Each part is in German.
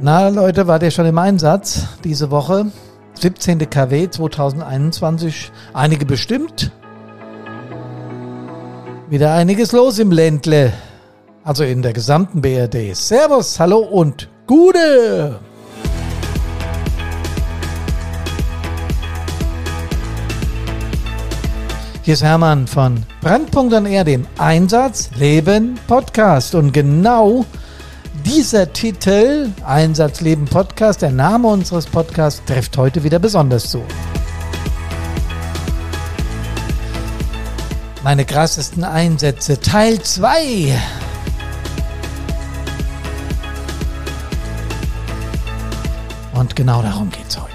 Na Leute, wart ihr schon im Einsatz diese Woche? 17. KW 2021. Einige bestimmt. Wieder einiges los im Ländle. Also in der gesamten BRD. Servus, hallo und Gute! Hier ist Hermann von Brandpunkt an R, dem Einsatz Leben Podcast. Und genau dieser Titel, Einsatz Leben Podcast, der Name unseres Podcasts, trifft heute wieder besonders zu. Meine krassesten Einsätze, Teil 2. Und genau darum geht es heute.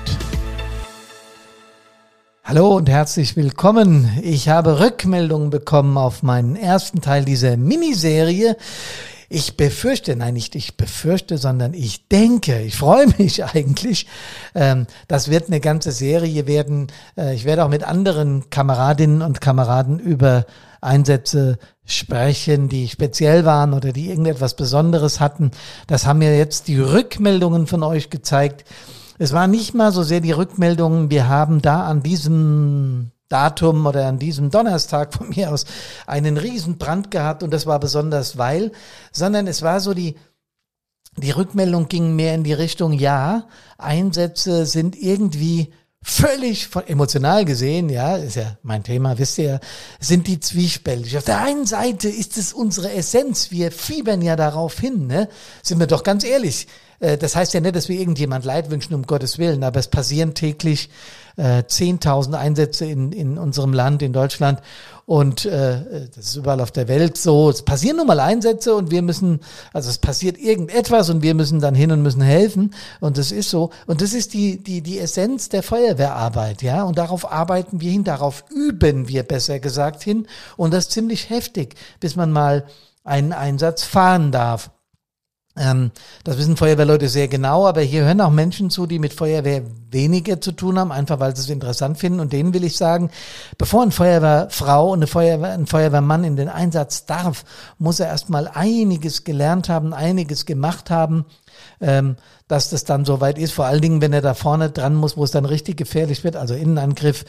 Hallo und herzlich willkommen. Ich habe Rückmeldungen bekommen auf meinen ersten Teil dieser Miniserie. Ich befürchte, nein, nicht ich befürchte, sondern ich denke, ich freue mich eigentlich. Ähm, das wird eine ganze Serie werden. Äh, ich werde auch mit anderen Kameradinnen und Kameraden über Einsätze sprechen, die speziell waren oder die irgendetwas Besonderes hatten. Das haben mir jetzt die Rückmeldungen von euch gezeigt. Es war nicht mal so sehr die Rückmeldungen, wir haben da an diesem Datum oder an diesem Donnerstag von mir aus einen Riesenbrand gehabt und das war besonders weil, sondern es war so die, die Rückmeldung ging mehr in die Richtung, ja, Einsätze sind irgendwie völlig von, emotional gesehen, ja, ist ja mein Thema, wisst ihr, sind die zwiespältig. Auf der einen Seite ist es unsere Essenz, wir fiebern ja darauf hin, ne? Sind wir doch ganz ehrlich. Äh, das heißt ja nicht, dass wir irgendjemand Leid wünschen, um Gottes Willen, aber es passieren täglich äh, 10.000 Einsätze in, in unserem Land, in Deutschland. Und äh, das ist überall auf der Welt so. Es passieren nun mal Einsätze und wir müssen, also es passiert irgendetwas und wir müssen dann hin und müssen helfen. Und das ist so. Und das ist die, die, die Essenz der Feuerwehrarbeit, ja. Und darauf arbeiten wir hin, darauf üben wir besser gesagt hin. Und das ziemlich heftig, bis man mal einen Einsatz fahren darf. Ähm, das wissen Feuerwehrleute sehr genau, aber hier hören auch Menschen zu, die mit Feuerwehr weniger zu tun haben, einfach weil sie es interessant finden. Und denen will ich sagen, bevor eine Feuerwehrfrau und eine Feuerwehr, ein Feuerwehrmann in den Einsatz darf, muss er erstmal einiges gelernt haben, einiges gemacht haben, ähm, dass das dann soweit ist. Vor allen Dingen, wenn er da vorne dran muss, wo es dann richtig gefährlich wird, also Innenangriff,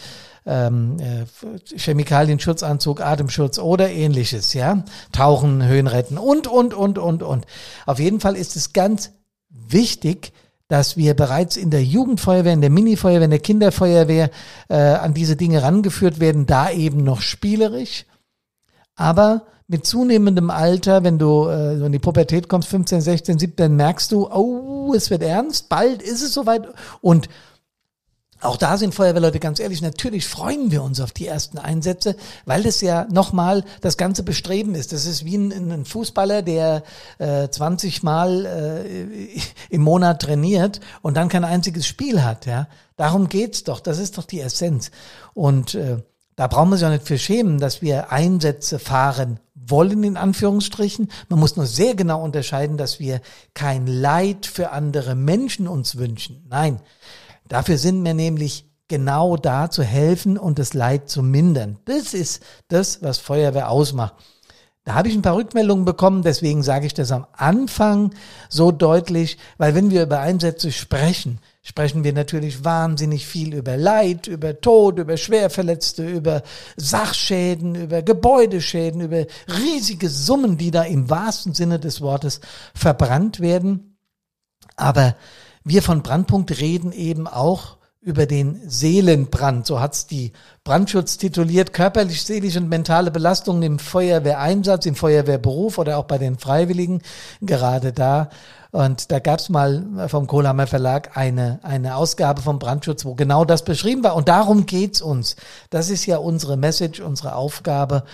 ähm, äh, Chemikalien-Schutzanzug, Atemschutz oder ähnliches, ja, Tauchen, Höhen retten und, und, und, und, und. Auf jeden Fall ist es ganz wichtig, dass wir bereits in der Jugendfeuerwehr, in der Minifeuerwehr, in der Kinderfeuerwehr äh, an diese Dinge rangeführt werden, da eben noch spielerisch, aber mit zunehmendem Alter, wenn du äh, in die Pubertät kommst, 15, 16, 17, merkst du, oh, es wird ernst, bald ist es soweit. Und auch da sind Feuerwehrleute ganz ehrlich, natürlich freuen wir uns auf die ersten Einsätze, weil das ja nochmal das ganze Bestreben ist. Das ist wie ein, ein Fußballer, der äh, 20 Mal äh, im Monat trainiert und dann kein einziges Spiel hat. Ja, Darum geht's doch, das ist doch die Essenz. Und äh, da brauchen wir sich auch nicht für schämen, dass wir Einsätze fahren wollen, in Anführungsstrichen. Man muss nur sehr genau unterscheiden, dass wir kein Leid für andere Menschen uns wünschen. Nein, Dafür sind wir nämlich genau da zu helfen und das Leid zu mindern. Das ist das, was Feuerwehr ausmacht. Da habe ich ein paar Rückmeldungen bekommen, deswegen sage ich das am Anfang so deutlich, weil wenn wir über Einsätze sprechen, sprechen wir natürlich wahnsinnig viel über Leid, über Tod, über Schwerverletzte, über Sachschäden, über Gebäudeschäden, über riesige Summen, die da im wahrsten Sinne des Wortes verbrannt werden. Aber wir von Brandpunkt reden eben auch über den Seelenbrand. So hat's die Brandschutz tituliert. Körperlich, seelische und mentale Belastungen im Feuerwehreinsatz, im Feuerwehrberuf oder auch bei den Freiwilligen. Gerade da. Und da gab's mal vom Kohlhammer Verlag eine, eine Ausgabe vom Brandschutz, wo genau das beschrieben war. Und darum geht's uns. Das ist ja unsere Message, unsere Aufgabe.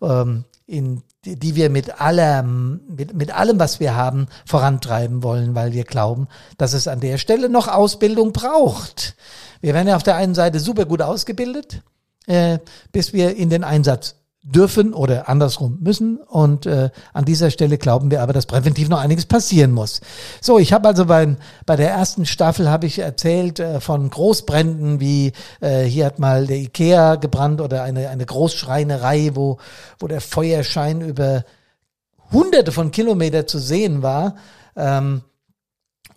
Ähm, in die, wir mit allem, mit, mit allem, was wir haben, vorantreiben wollen, weil wir glauben, dass es an der Stelle noch Ausbildung braucht. Wir werden ja auf der einen Seite super gut ausgebildet, äh, bis wir in den Einsatz dürfen oder andersrum müssen. Und äh, an dieser Stelle glauben wir aber, dass präventiv noch einiges passieren muss. So, ich habe also bei, bei der ersten Staffel habe ich erzählt äh, von Großbränden, wie äh, hier hat mal der Ikea gebrannt oder eine, eine Großschreinerei, wo, wo der Feuerschein über hunderte von Kilometer zu sehen war. Ähm,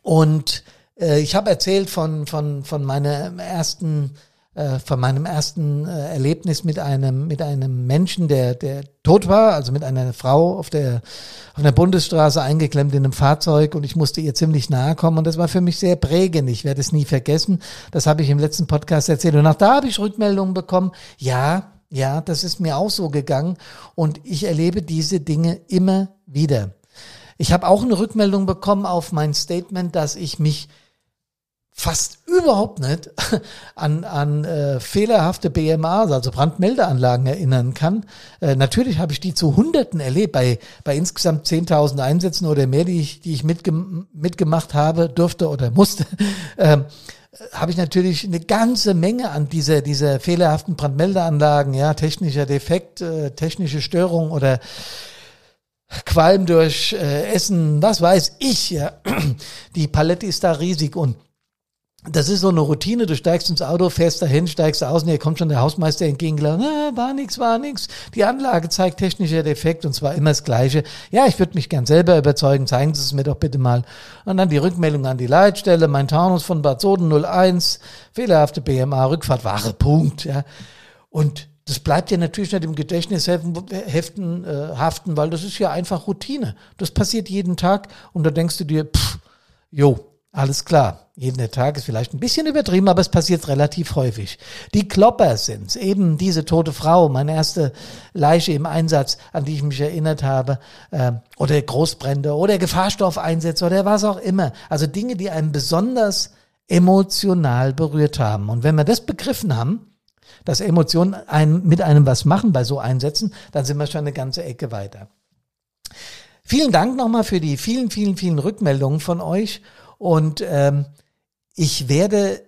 Und äh, ich habe erzählt von, von, von meiner ersten äh, von meinem ersten äh, Erlebnis mit einem mit einem Menschen, der der tot war, also mit einer Frau auf der auf der Bundesstraße eingeklemmt in einem Fahrzeug und ich musste ihr ziemlich nahe kommen und das war für mich sehr prägend. Ich werde es nie vergessen. Das habe ich im letzten Podcast erzählt und auch da habe ich Rückmeldungen bekommen. Ja, ja, das ist mir auch so gegangen und ich erlebe diese Dinge immer wieder. Ich habe auch eine Rückmeldung bekommen auf mein Statement, dass ich mich fast überhaupt nicht an, an äh, fehlerhafte BMAs, also Brandmeldeanlagen erinnern kann. Äh, natürlich habe ich die zu Hunderten erlebt, bei, bei insgesamt 10.000 Einsätzen oder mehr, die ich, die ich mitge mitgemacht habe, durfte oder musste. Ähm, habe ich natürlich eine ganze Menge an dieser, dieser fehlerhaften Brandmeldeanlagen, ja, technischer Defekt, äh, technische Störung oder Qualm durch äh, Essen, was weiß ich, ja. Die Palette ist da riesig und das ist so eine Routine, du steigst ins Auto, fährst dahin, steigst aus und hier kommt schon der Hausmeister entgegengelaufen, ah, war nix, war nix. Die Anlage zeigt technischer Defekt und zwar immer das Gleiche. Ja, ich würde mich gern selber überzeugen, zeigen Sie es mir doch bitte mal. Und dann die Rückmeldung an die Leitstelle, mein Taunus von Bad Soden 01, fehlerhafte BMA, Rückfahrt, Ware, Punkt, ja. Und das bleibt ja natürlich nicht im Gedächtnis heften, äh, haften, weil das ist ja einfach Routine. Das passiert jeden Tag und da denkst du dir, pff, jo, alles klar. Jeden Tag ist vielleicht ein bisschen übertrieben, aber es passiert relativ häufig. Die Klopper sind's, eben diese tote Frau, meine erste Leiche im Einsatz, an die ich mich erinnert habe, äh, oder Großbrände oder Gefahrstoffeinsätze oder was auch immer. Also Dinge, die einen besonders emotional berührt haben. Und wenn wir das begriffen haben, dass Emotionen einem, mit einem was machen bei so Einsätzen, dann sind wir schon eine ganze Ecke weiter. Vielen Dank nochmal für die vielen, vielen, vielen Rückmeldungen von euch. Und ähm, ich werde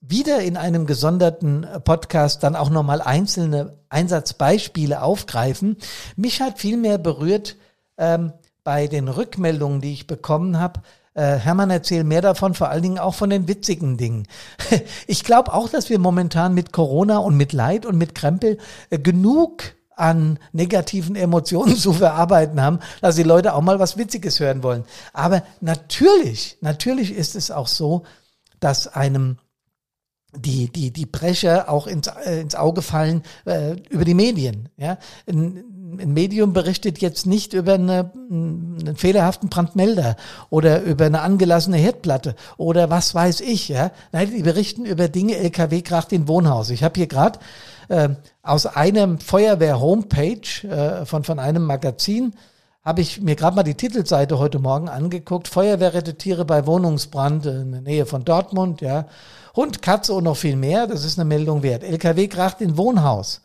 wieder in einem gesonderten Podcast dann auch nochmal einzelne Einsatzbeispiele aufgreifen. Mich hat viel mehr berührt ähm, bei den Rückmeldungen, die ich bekommen habe. Äh, Hermann, erzähl mehr davon, vor allen Dingen auch von den witzigen Dingen. ich glaube auch, dass wir momentan mit Corona und mit Leid und mit Krempel äh, genug an negativen Emotionen zu verarbeiten haben, dass die Leute auch mal was Witziges hören wollen. Aber natürlich, natürlich ist es auch so, dass einem die, die, die Brecher auch ins, äh, ins Auge fallen äh, über die Medien. Ja? Ein, ein Medium berichtet jetzt nicht über eine, einen fehlerhaften Brandmelder oder über eine angelassene Herdplatte oder was weiß ich. Ja? Nein, die berichten über Dinge, LKW kracht in Wohnhaus. Ich habe hier gerade äh, aus einem Feuerwehr-Homepage äh, von, von einem Magazin habe ich mir gerade mal die Titelseite heute Morgen angeguckt. Feuerwehr rettet Tiere bei Wohnungsbrand in der Nähe von Dortmund, ja. Hund, Katze und noch viel mehr. Das ist eine Meldung wert. LKW kracht in Wohnhaus.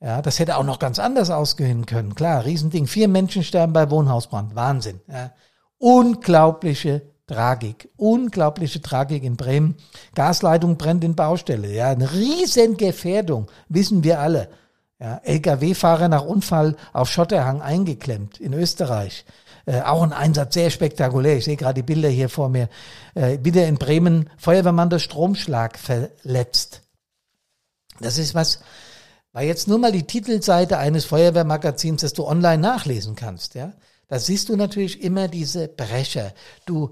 Ja, das hätte auch noch ganz anders ausgehen können. Klar, Riesending. Vier Menschen sterben bei Wohnhausbrand. Wahnsinn. Ja. Unglaubliche Tragik. Unglaubliche Tragik in Bremen. Gasleitung brennt in Baustelle. Ja, eine Riesengefährdung. Wissen wir alle. Ja, LKW-Fahrer nach Unfall auf Schotterhang eingeklemmt in Österreich. Äh, auch ein Einsatz sehr spektakulär. Ich sehe gerade die Bilder hier vor mir. Äh, wieder in Bremen Feuerwehrmann durch Stromschlag verletzt. Das ist was, war jetzt nur mal die Titelseite eines Feuerwehrmagazins, das du online nachlesen kannst. Ja, da siehst du natürlich immer diese Brecher. Du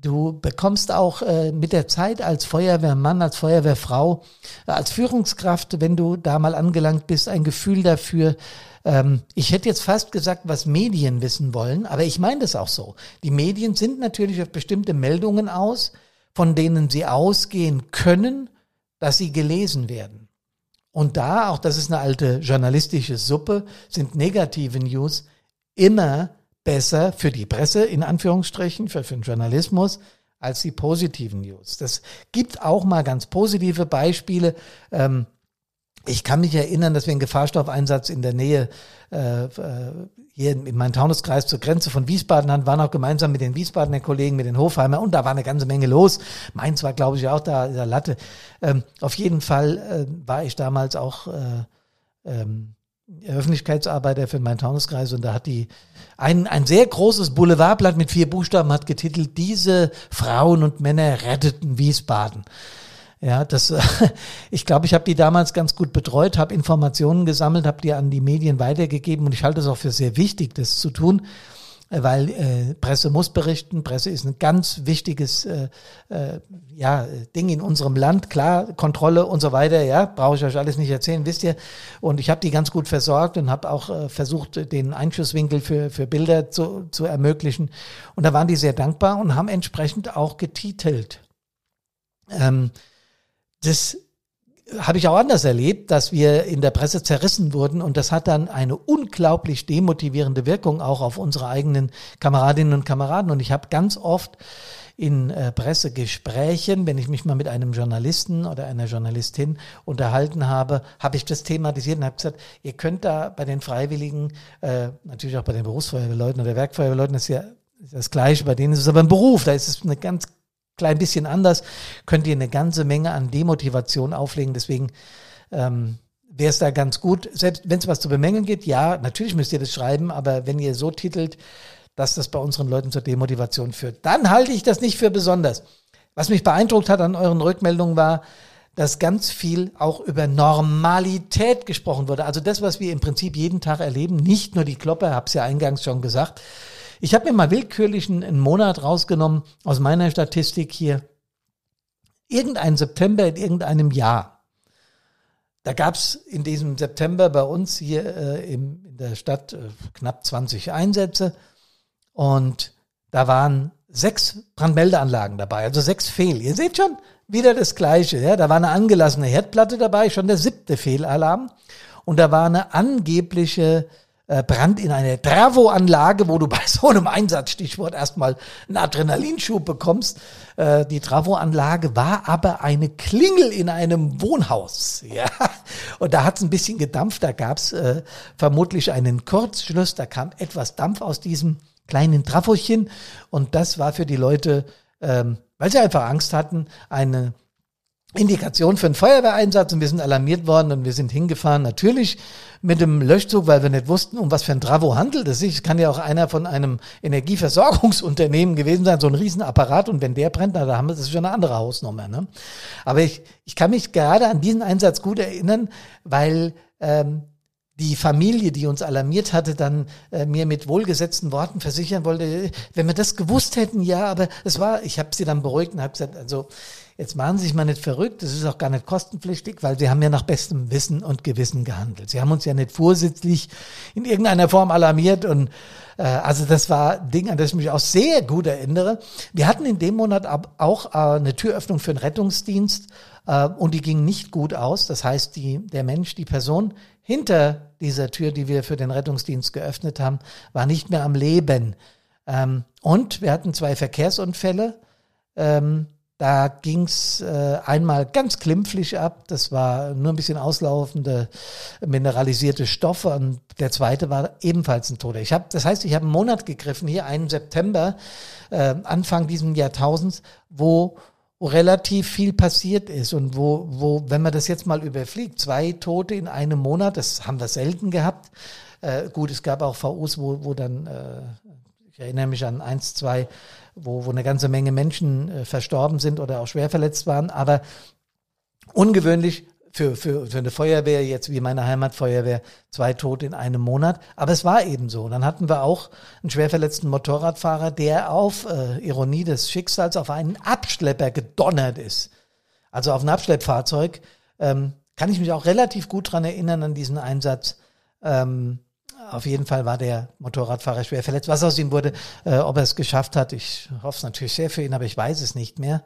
Du bekommst auch äh, mit der Zeit als Feuerwehrmann, als Feuerwehrfrau, äh, als Führungskraft, wenn du da mal angelangt bist, ein Gefühl dafür. Ähm, ich hätte jetzt fast gesagt, was Medien wissen wollen, aber ich meine das auch so. Die Medien sind natürlich auf bestimmte Meldungen aus, von denen sie ausgehen können, dass sie gelesen werden. Und da, auch das ist eine alte journalistische Suppe, sind negative News immer besser für die Presse, in Anführungsstrichen, für, für den Journalismus, als die positiven News. Das gibt auch mal ganz positive Beispiele. Ähm, ich kann mich erinnern, dass wir einen Gefahrstoffeinsatz in der Nähe äh, äh hier in meinem Taunuskreis zur Grenze von Wiesbaden hatten, waren auch gemeinsam mit den Wiesbadener Kollegen, mit den Hofheimer und da war eine ganze Menge los. Mainz war, glaube ich, auch da in der Latte. Ähm, auf jeden Fall äh, war ich damals auch äh, ähm, Öffentlichkeitsarbeiter für meinen Taunuskreis und da hat die ein, ein sehr großes Boulevardblatt mit vier Buchstaben hat getitelt, diese Frauen und Männer retteten Wiesbaden. Ja, das, ich glaube, ich habe die damals ganz gut betreut, habe Informationen gesammelt, habe die an die Medien weitergegeben und ich halte es auch für sehr wichtig, das zu tun. Weil äh, Presse muss berichten. Presse ist ein ganz wichtiges äh, äh, ja, Ding in unserem Land. Klar, Kontrolle und so weiter, ja, brauche ich euch alles nicht erzählen, wisst ihr. Und ich habe die ganz gut versorgt und habe auch äh, versucht, den Einschusswinkel für, für Bilder zu, zu ermöglichen. Und da waren die sehr dankbar und haben entsprechend auch getitelt. Ähm, das habe ich auch anders erlebt, dass wir in der Presse zerrissen wurden und das hat dann eine unglaublich demotivierende Wirkung auch auf unsere eigenen Kameradinnen und Kameraden. Und ich habe ganz oft in äh, Pressegesprächen, wenn ich mich mal mit einem Journalisten oder einer Journalistin unterhalten habe, habe ich das thematisiert und habe gesagt, ihr könnt da bei den Freiwilligen, äh, natürlich auch bei den Berufsfeuerwehrleuten oder Werkfeuerwehrleuten, das ist ja das Gleiche, bei denen ist es aber ein Beruf, da ist es eine ganz klein bisschen anders, könnt ihr eine ganze Menge an Demotivation auflegen. Deswegen ähm, wäre es da ganz gut, selbst wenn es was zu bemängeln geht, ja, natürlich müsst ihr das schreiben, aber wenn ihr so titelt, dass das bei unseren Leuten zur Demotivation führt, dann halte ich das nicht für besonders. Was mich beeindruckt hat an euren Rückmeldungen war, dass ganz viel auch über Normalität gesprochen wurde. Also das, was wir im Prinzip jeden Tag erleben, nicht nur die Kloppe, es ja eingangs schon gesagt, ich habe mir mal willkürlich einen, Monat rausgenommen aus meiner Statistik hier. Irgendein September in irgendeinem Jahr. Da gab es in diesem September bei uns hier äh, im, in der Stadt äh, knapp 20 Einsätze und da waren sechs Brandmeldeanlagen dabei, also sechs Fehl. Ihr seht schon, wieder das Gleiche. Ja? Da war eine angelassene Herdplatte dabei, schon der siebte Fehlalarm. Und da war eine angebliche äh, Brand in einer Travo-Anlage, wo du bei so einem Einsatzstichwort erstmal einen Adrenalinschub bekommst. Äh, die Travo-Anlage war aber eine Klingel in einem Wohnhaus. Ja, und da hat es ein bisschen gedampft. Da gab es äh, vermutlich einen Kurzschluss. Da kam etwas Dampf aus diesem kleinen Trafochen und das war für die Leute, ähm, weil sie einfach Angst hatten, eine Indikation für einen Feuerwehreinsatz und wir sind alarmiert worden und wir sind hingefahren, natürlich mit dem Löschzug, weil wir nicht wussten, um was für ein Travo handelt es sich. Es kann ja auch einer von einem Energieversorgungsunternehmen gewesen sein, so ein Riesenapparat und wenn der brennt, na, da haben wir, das ist schon eine andere Hausnummer. Ne? Aber ich, ich kann mich gerade an diesen Einsatz gut erinnern, weil ähm, die Familie, die uns alarmiert hatte, dann äh, mir mit wohlgesetzten Worten versichern wollte, wenn wir das gewusst hätten, ja, aber es war, ich habe sie dann beruhigt und habe gesagt, also Jetzt machen Sie sich mal nicht verrückt, das ist auch gar nicht kostenpflichtig, weil Sie haben ja nach bestem Wissen und Gewissen gehandelt. Sie haben uns ja nicht vorsätzlich in irgendeiner Form alarmiert und äh, also das war ein Ding, an das ich mich auch sehr gut erinnere. Wir hatten in dem Monat auch äh, eine Türöffnung für den Rettungsdienst äh, und die ging nicht gut aus. Das heißt, die, der Mensch, die Person hinter dieser Tür, die wir für den Rettungsdienst geöffnet haben, war nicht mehr am Leben. Ähm, und wir hatten zwei Verkehrsunfälle. Ähm, da ging's äh, einmal ganz klimpflich ab. Das war nur ein bisschen auslaufende mineralisierte Stoffe. Und der zweite war ebenfalls ein Toter. Ich habe, das heißt, ich habe einen Monat gegriffen, hier einen September, äh, Anfang dieses Jahrtausends, wo relativ viel passiert ist und wo, wo, wenn man das jetzt mal überfliegt, zwei Tote in einem Monat, das haben wir selten gehabt. Äh, gut, es gab auch VUs, wo, wo dann, äh, ich erinnere mich an eins, zwei wo, wo eine ganze Menge Menschen äh, verstorben sind oder auch schwer verletzt waren. Aber ungewöhnlich für, für, für eine Feuerwehr, jetzt wie meine Heimatfeuerwehr, zwei Tote in einem Monat. Aber es war eben so. Dann hatten wir auch einen schwer verletzten Motorradfahrer, der auf äh, Ironie des Schicksals auf einen Abschlepper gedonnert ist. Also auf ein Abschleppfahrzeug. Ähm, kann ich mich auch relativ gut dran erinnern an diesen Einsatz. Ähm, auf jeden Fall war der Motorradfahrer schwer verletzt. Was aus ihm wurde, äh, ob er es geschafft hat, ich hoffe es natürlich sehr für ihn, aber ich weiß es nicht mehr.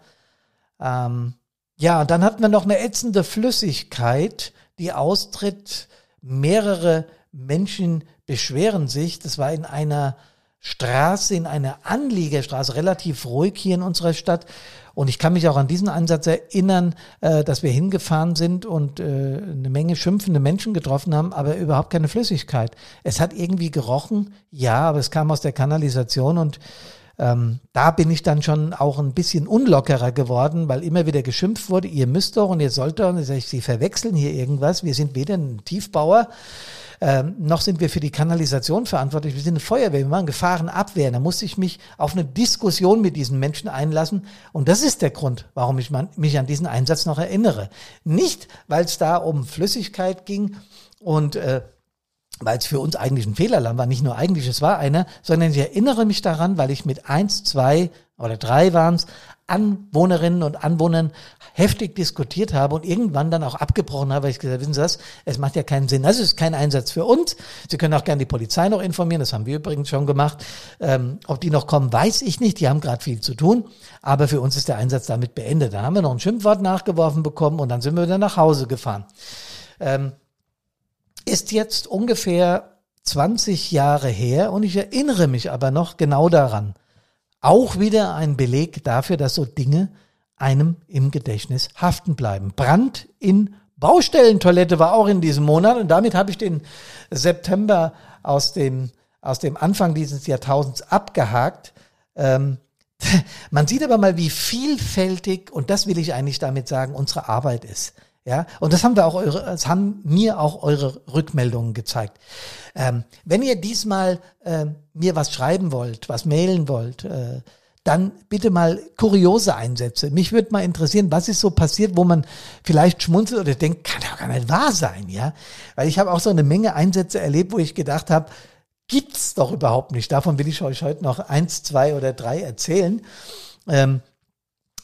Ähm, ja, und dann hatten wir noch eine ätzende Flüssigkeit, die austritt. Mehrere Menschen beschweren sich. Das war in einer Straße, in einer Anliegerstraße, relativ ruhig hier in unserer Stadt. Und ich kann mich auch an diesen Einsatz erinnern, äh, dass wir hingefahren sind und äh, eine Menge schimpfende Menschen getroffen haben, aber überhaupt keine Flüssigkeit. Es hat irgendwie gerochen, ja, aber es kam aus der Kanalisation und ähm, da bin ich dann schon auch ein bisschen unlockerer geworden, weil immer wieder geschimpft wurde, ihr müsst doch und ihr sollt doch, und ich sage, sie verwechseln hier irgendwas. Wir sind weder ein Tiefbauer ähm, noch sind wir für die Kanalisation verantwortlich. Wir sind eine Feuerwehr, wir machen Gefahrenabwehr. Da musste ich mich auf eine Diskussion mit diesen Menschen einlassen. Und das ist der Grund, warum ich mich an diesen Einsatz noch erinnere. Nicht, weil es da um Flüssigkeit ging und äh, weil es für uns eigentlich ein Fehlalarm war, nicht nur eigentlich, es war einer, sondern ich erinnere mich daran, weil ich mit eins, zwei oder drei waren es, Anwohnerinnen und Anwohnern heftig diskutiert habe und irgendwann dann auch abgebrochen habe, weil ich gesagt, wissen Sie das, es macht ja keinen Sinn. Das ist kein Einsatz für uns. Sie können auch gerne die Polizei noch informieren, das haben wir übrigens schon gemacht. Ähm, ob die noch kommen, weiß ich nicht, die haben gerade viel zu tun, aber für uns ist der Einsatz damit beendet. Da haben wir noch ein Schimpfwort nachgeworfen bekommen und dann sind wir wieder nach Hause gefahren. Ähm, ist jetzt ungefähr 20 Jahre her und ich erinnere mich aber noch genau daran. Auch wieder ein Beleg dafür, dass so Dinge einem im Gedächtnis haften bleiben. Brand in Baustellentoilette war auch in diesem Monat und damit habe ich den September aus dem, aus dem Anfang dieses Jahrtausends abgehakt. Ähm, man sieht aber mal, wie vielfältig, und das will ich eigentlich damit sagen, unsere Arbeit ist. Ja, und das haben wir auch eure, das haben mir auch eure Rückmeldungen gezeigt. Ähm, wenn ihr diesmal äh, mir was schreiben wollt, was mailen wollt, äh, dann bitte mal kuriose Einsätze. Mich würde mal interessieren, was ist so passiert, wo man vielleicht schmunzelt oder denkt, kann doch gar nicht wahr sein, ja? Weil ich habe auch so eine Menge Einsätze erlebt, wo ich gedacht habe, gibt's doch überhaupt nicht. Davon will ich euch heute noch eins, zwei oder drei erzählen. Ähm,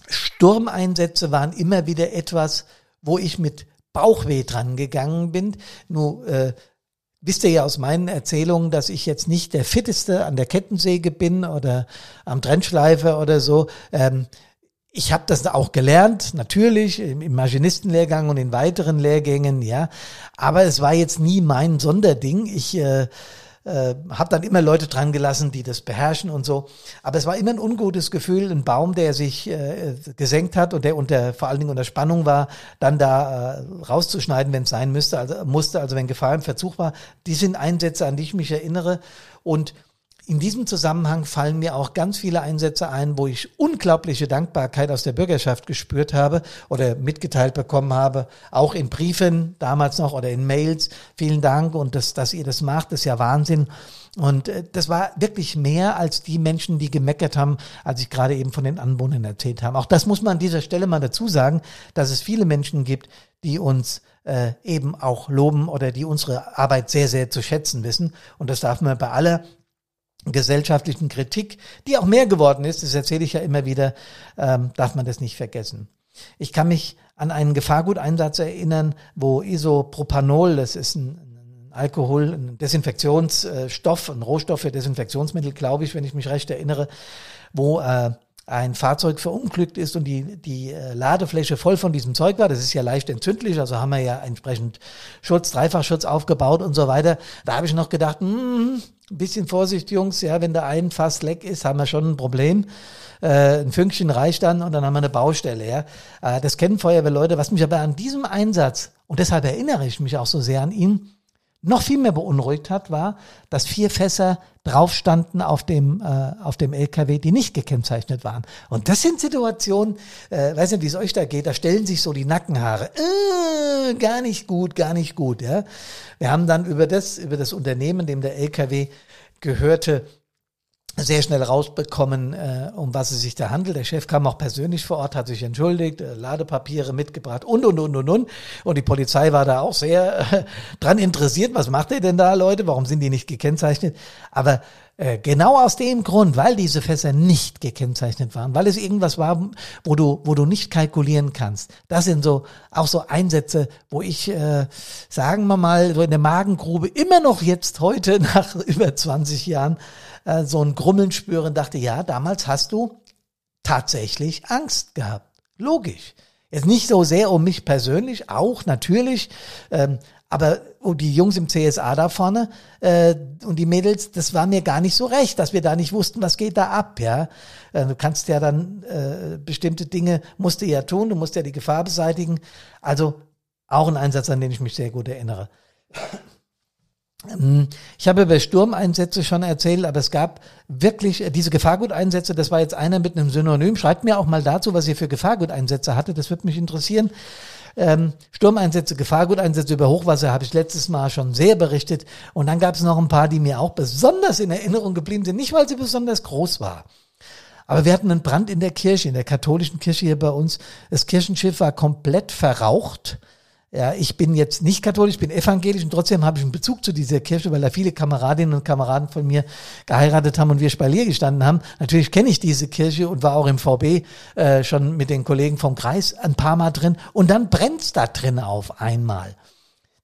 Sturmeinsätze waren immer wieder etwas, wo ich mit Bauchweh dran gegangen bin. Nur äh, wisst ihr ja aus meinen Erzählungen, dass ich jetzt nicht der fitteste an der Kettensäge bin oder am Trennschleifer oder so. Ähm, ich habe das auch gelernt, natürlich im Maschinistenlehrgang und in weiteren Lehrgängen, ja. Aber es war jetzt nie mein Sonderding. Ich äh, äh, habe dann immer Leute dran gelassen, die das beherrschen und so. Aber es war immer ein ungutes Gefühl, ein Baum, der sich äh, gesenkt hat und der unter vor allen Dingen unter Spannung war, dann da äh, rauszuschneiden, wenn es sein müsste, also musste, also wenn Gefahr im Verzug war. Die sind Einsätze, an die ich mich erinnere und in diesem Zusammenhang fallen mir auch ganz viele Einsätze ein, wo ich unglaubliche Dankbarkeit aus der Bürgerschaft gespürt habe oder mitgeteilt bekommen habe, auch in Briefen damals noch oder in Mails. Vielen Dank und das, dass ihr das macht, ist ja Wahnsinn. Und äh, das war wirklich mehr als die Menschen, die gemeckert haben, als ich gerade eben von den Anwohnern erzählt habe. Auch das muss man an dieser Stelle mal dazu sagen, dass es viele Menschen gibt, die uns äh, eben auch loben oder die unsere Arbeit sehr, sehr zu schätzen wissen. Und das darf man bei aller gesellschaftlichen Kritik, die auch mehr geworden ist, das erzähle ich ja immer wieder, ähm, darf man das nicht vergessen. Ich kann mich an einen Gefahrguteinsatz erinnern, wo Isopropanol, das ist ein, Alkohol, ein Desinfektionsstoff, ein Rohstoff für Desinfektionsmittel, glaube ich, wenn ich mich recht erinnere, wo äh, ein Fahrzeug verunglückt ist und die, die äh, Ladefläche voll von diesem Zeug war, das ist ja leicht entzündlich, also haben wir ja entsprechend Schutz, Dreifachschutz aufgebaut und so weiter. Da habe ich noch gedacht, hm, ein bisschen Vorsicht, Jungs, ja, wenn da ein Fass leck ist, haben wir schon ein Problem. Äh, ein Fünkchen reicht dann und dann haben wir eine Baustelle, ja. Äh, das kennen Feuerwehrleute, was mich aber an diesem Einsatz, und deshalb erinnere ich mich auch so sehr an ihn, noch viel mehr beunruhigt hat, war, dass vier Fässer drauf standen auf dem, äh, auf dem LKW, die nicht gekennzeichnet waren. Und das sind Situationen, äh, weiß nicht, wie es euch da geht, da stellen sich so die Nackenhaare. Äh, gar nicht gut, gar nicht gut. Ja? Wir haben dann über das, über das Unternehmen, dem der LKW gehörte, sehr schnell rausbekommen, äh, um was es sich da handelt. Der Chef kam auch persönlich vor Ort, hat sich entschuldigt, äh, Ladepapiere mitgebracht und, und, und, und, und. Und die Polizei war da auch sehr äh, dran interessiert. Was macht ihr denn da, Leute? Warum sind die nicht gekennzeichnet? Aber äh, genau aus dem Grund, weil diese Fässer nicht gekennzeichnet waren, weil es irgendwas war, wo du, wo du nicht kalkulieren kannst. Das sind so auch so Einsätze, wo ich, äh, sagen wir mal, so in der Magengrube immer noch jetzt heute nach über 20 Jahren äh, so ein Grummeln spüren, dachte, ja, damals hast du tatsächlich Angst gehabt. Logisch. Jetzt nicht so sehr um mich persönlich, auch natürlich, ähm, aber oh, die Jungs im CSA da vorne äh, und die Mädels, das war mir gar nicht so recht, dass wir da nicht wussten, was geht da ab, ja. Äh, du kannst ja dann äh, bestimmte Dinge musst du ja tun, du musst ja die Gefahr beseitigen. Also auch ein Einsatz, an den ich mich sehr gut erinnere. Ähm, ich habe über Sturmeinsätze schon erzählt, aber es gab wirklich äh, diese Gefahrguteinsätze, das war jetzt einer mit einem Synonym. Schreibt mir auch mal dazu, was ihr für Gefahrguteinsätze hatte, das würde mich interessieren. Ähm, Sturmeinsätze, Gefahrguteinsätze über Hochwasser habe ich letztes Mal schon sehr berichtet. Und dann gab es noch ein paar, die mir auch besonders in Erinnerung geblieben sind, nicht weil sie besonders groß war. Aber wir hatten einen Brand in der Kirche, in der katholischen Kirche hier bei uns. Das Kirchenschiff war komplett verraucht. Ja, ich bin jetzt nicht katholisch, bin evangelisch und trotzdem habe ich einen Bezug zu dieser Kirche, weil da viele Kameradinnen und Kameraden von mir geheiratet haben und wir Spalier gestanden haben. Natürlich kenne ich diese Kirche und war auch im VB äh, schon mit den Kollegen vom Kreis ein paar Mal drin und dann brennt's da drin auf einmal.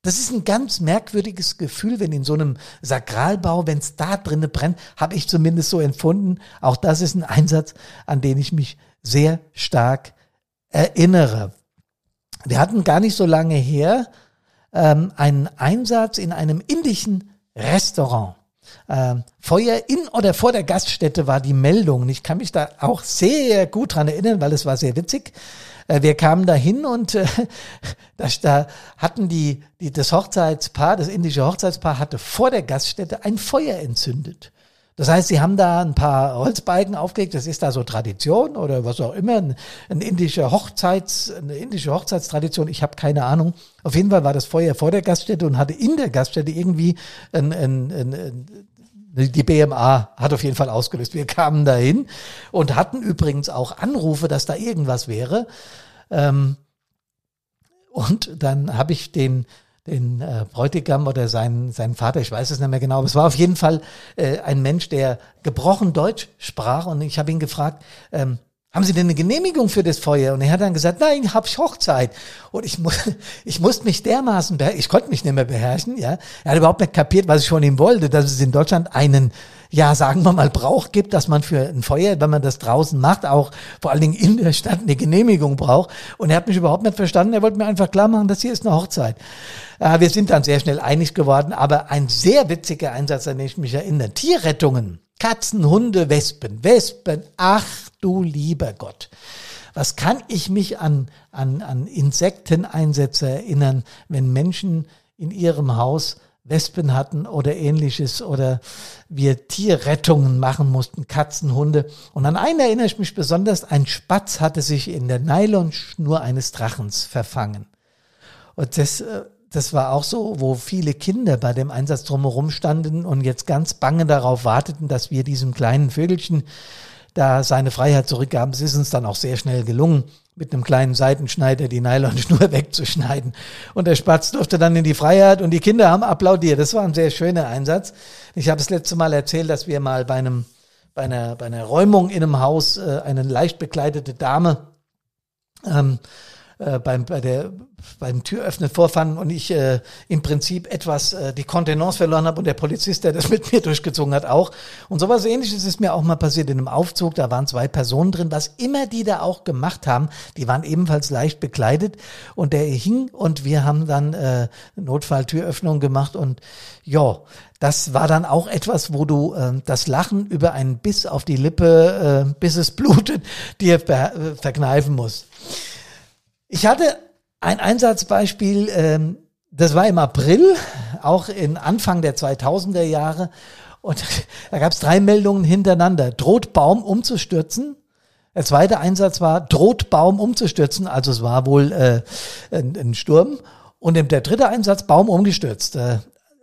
Das ist ein ganz merkwürdiges Gefühl, wenn in so einem Sakralbau, wenn es da drinnen brennt, habe ich zumindest so empfunden. Auch das ist ein Einsatz, an den ich mich sehr stark erinnere. Wir hatten gar nicht so lange her ähm, einen Einsatz in einem indischen Restaurant. Ähm, Feuer in oder vor der Gaststätte war die Meldung. Ich kann mich da auch sehr gut dran erinnern, weil es war sehr witzig. Äh, wir kamen da hin und äh, da, da hatten die, die, das Hochzeitspaar, das indische Hochzeitspaar hatte vor der Gaststätte ein Feuer entzündet. Das heißt, sie haben da ein paar Holzbalken aufgelegt, das ist da so Tradition oder was auch immer, ein, ein indische Hochzeits, eine indische Hochzeitstradition, ich habe keine Ahnung. Auf jeden Fall war das Feuer vor der Gaststätte und hatte in der Gaststätte irgendwie ein, ein, ein, ein die BMA hat auf jeden Fall ausgelöst. Wir kamen dahin und hatten übrigens auch Anrufe, dass da irgendwas wäre. Ähm, und dann habe ich den den äh, Bräutigam oder seinen, seinen Vater, ich weiß es nicht mehr genau, aber es war auf jeden Fall äh, ein Mensch, der gebrochen Deutsch sprach und ich habe ihn gefragt, ähm, haben Sie denn eine Genehmigung für das Feuer? Und er hat dann gesagt, nein, hab ich Hochzeit. Und ich muss, ich musste mich dermaßen, ich konnte mich nicht mehr beherrschen, ja. Er hat überhaupt nicht kapiert, was ich von ihm wollte, dass es in Deutschland einen ja, sagen wir mal, Brauch gibt, dass man für ein Feuer, wenn man das draußen macht, auch vor allen Dingen in der Stadt eine Genehmigung braucht. Und er hat mich überhaupt nicht verstanden. Er wollte mir einfach klar machen, das hier ist eine Hochzeit. Äh, wir sind dann sehr schnell einig geworden, aber ein sehr witziger Einsatz, an den ich mich erinnere. Tierrettungen. Katzen, Hunde, Wespen, Wespen. Ach du lieber Gott. Was kann ich mich an, an, an Insekteneinsätze erinnern, wenn Menschen in ihrem Haus Wespen hatten oder ähnliches oder wir Tierrettungen machen mussten, Katzen, Hunde. Und an einen erinnere ich mich besonders, ein Spatz hatte sich in der Nylonschnur eines Drachens verfangen. Und das, äh, das war auch so, wo viele Kinder bei dem Einsatz drumherum standen und jetzt ganz bange darauf warteten, dass wir diesem kleinen Vögelchen da seine Freiheit zurückgaben. Es ist uns dann auch sehr schnell gelungen mit einem kleinen Seitenschneider die Nylonschnur wegzuschneiden. Und der Spatz durfte dann in die Freiheit und die Kinder haben applaudiert. Das war ein sehr schöner Einsatz. Ich habe das letzte Mal erzählt, dass wir mal bei einem bei einer, bei einer Räumung in einem Haus äh, eine leicht bekleidete Dame ähm, äh, beim, bei der, beim Türöffnen vorfanden und ich äh, im Prinzip etwas äh, die Kontenance verloren habe und der Polizist, der das mit mir durchgezogen hat, auch. Und sowas ähnliches ist mir auch mal passiert in einem Aufzug, da waren zwei Personen drin, was immer die da auch gemacht haben, die waren ebenfalls leicht bekleidet und der hing und wir haben dann äh, Notfalltüröffnung gemacht und ja, das war dann auch etwas, wo du äh, das Lachen über einen Biss auf die Lippe, äh, bis es blutet, dir äh, verkneifen musst. Ich hatte ein Einsatzbeispiel, ähm, das war im April, auch in Anfang der 2000er Jahre. Und da gab es drei Meldungen hintereinander. Droht Baum umzustürzen. Der zweite Einsatz war, droht Baum umzustürzen. Also es war wohl äh, ein, ein Sturm. Und der dritte Einsatz, Baum umgestürzt.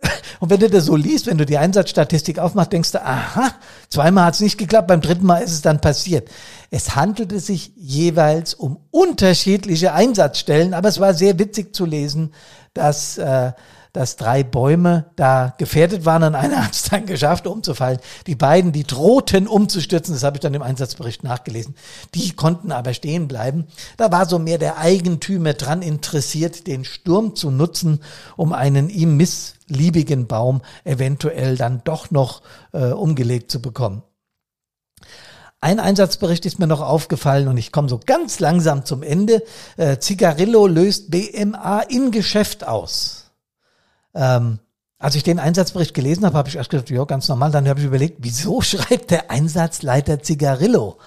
Und wenn du das so liest, wenn du die Einsatzstatistik aufmachst, denkst du, aha, zweimal hat es nicht geklappt, beim dritten Mal ist es dann passiert. Es handelte sich jeweils um unterschiedliche Einsatzstellen, aber es war sehr witzig zu lesen, dass äh, dass drei Bäume da gefährdet waren und einer hat es dann geschafft, umzufallen. Die beiden, die drohten umzustürzen, das habe ich dann im Einsatzbericht nachgelesen, die konnten aber stehen bleiben. Da war so mehr der Eigentümer dran interessiert, den Sturm zu nutzen, um einen ihm missliebigen Baum eventuell dann doch noch äh, umgelegt zu bekommen. Ein Einsatzbericht ist mir noch aufgefallen und ich komme so ganz langsam zum Ende. Äh, Zigarillo löst BMA in Geschäft aus. Ähm, als ich den Einsatzbericht gelesen habe, habe ich erst gedacht, ja, ganz normal. Dann habe ich überlegt, wieso schreibt der Einsatzleiter Zigarillo?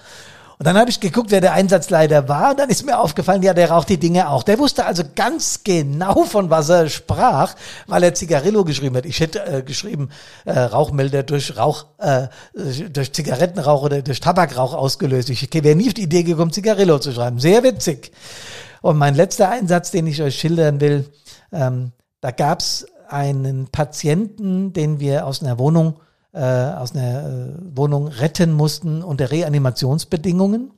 Und dann habe ich geguckt, wer der Einsatzleiter war. Und dann ist mir aufgefallen, ja, der raucht die Dinge auch. Der wusste also ganz genau, von was er sprach, weil er Zigarillo geschrieben hat. Ich hätte äh, geschrieben, äh, Rauchmelder durch Rauch, äh, durch Zigarettenrauch oder durch Tabakrauch ausgelöst. Ich wäre nie auf die Idee gekommen, Zigarillo zu schreiben. Sehr witzig. Und mein letzter Einsatz, den ich euch schildern will, ähm, da gab's einen Patienten, den wir aus einer Wohnung, äh, aus einer äh, Wohnung retten mussten unter Reanimationsbedingungen.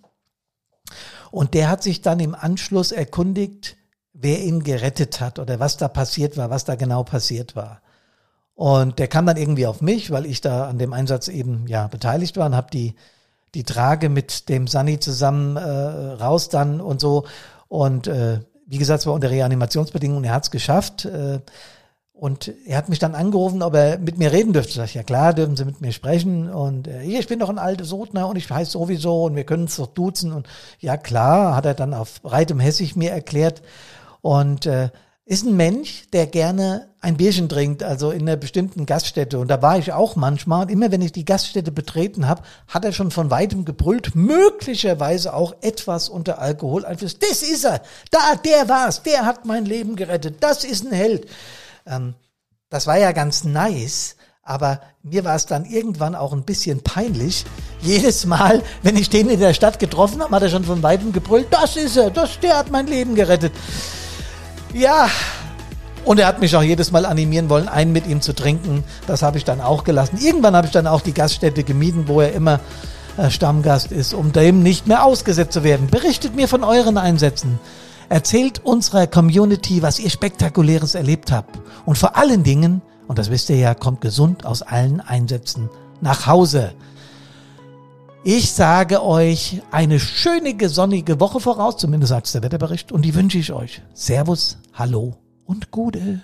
Und der hat sich dann im Anschluss erkundigt, wer ihn gerettet hat oder was da passiert war, was da genau passiert war. Und der kam dann irgendwie auf mich, weil ich da an dem Einsatz eben ja beteiligt war und habe die die Trage mit dem Sunny zusammen äh, raus dann und so. Und äh, wie gesagt, es war unter Reanimationsbedingungen, er hat es geschafft. Äh, und er hat mich dann angerufen, ob er mit mir reden dürfte. Sag ich, ja klar, dürfen Sie mit mir sprechen. Und äh, ich bin doch ein alter Sotner und ich heiße sowieso und wir können uns doch duzen. Und ja klar, hat er dann auf breitem Hessig mir erklärt. Und äh, ist ein Mensch, der gerne ein Bierchen trinkt, also in einer bestimmten Gaststätte. Und da war ich auch manchmal. Und immer wenn ich die Gaststätte betreten habe, hat er schon von weitem gebrüllt, möglicherweise auch etwas unter Alkoholeinfluss. Das ist er. Da, der war's. Der hat mein Leben gerettet. Das ist ein Held. Ähm, das war ja ganz nice. Aber mir war es dann irgendwann auch ein bisschen peinlich. Jedes Mal, wenn ich den in der Stadt getroffen habe, hat er schon von weitem gebrüllt, das ist er, das, der hat mein Leben gerettet. Ja, und er hat mich auch jedes Mal animieren wollen, einen mit ihm zu trinken. Das habe ich dann auch gelassen. Irgendwann habe ich dann auch die Gaststätte gemieden, wo er immer äh, Stammgast ist, um dem nicht mehr ausgesetzt zu werden. Berichtet mir von euren Einsätzen. Erzählt unserer Community, was ihr Spektakuläres erlebt habt. Und vor allen Dingen, und das wisst ihr ja, kommt gesund aus allen Einsätzen nach Hause. Ich sage euch eine schöne sonnige Woche voraus, zumindest als der Wetterbericht, und die wünsche ich euch. Servus, hallo und Gute.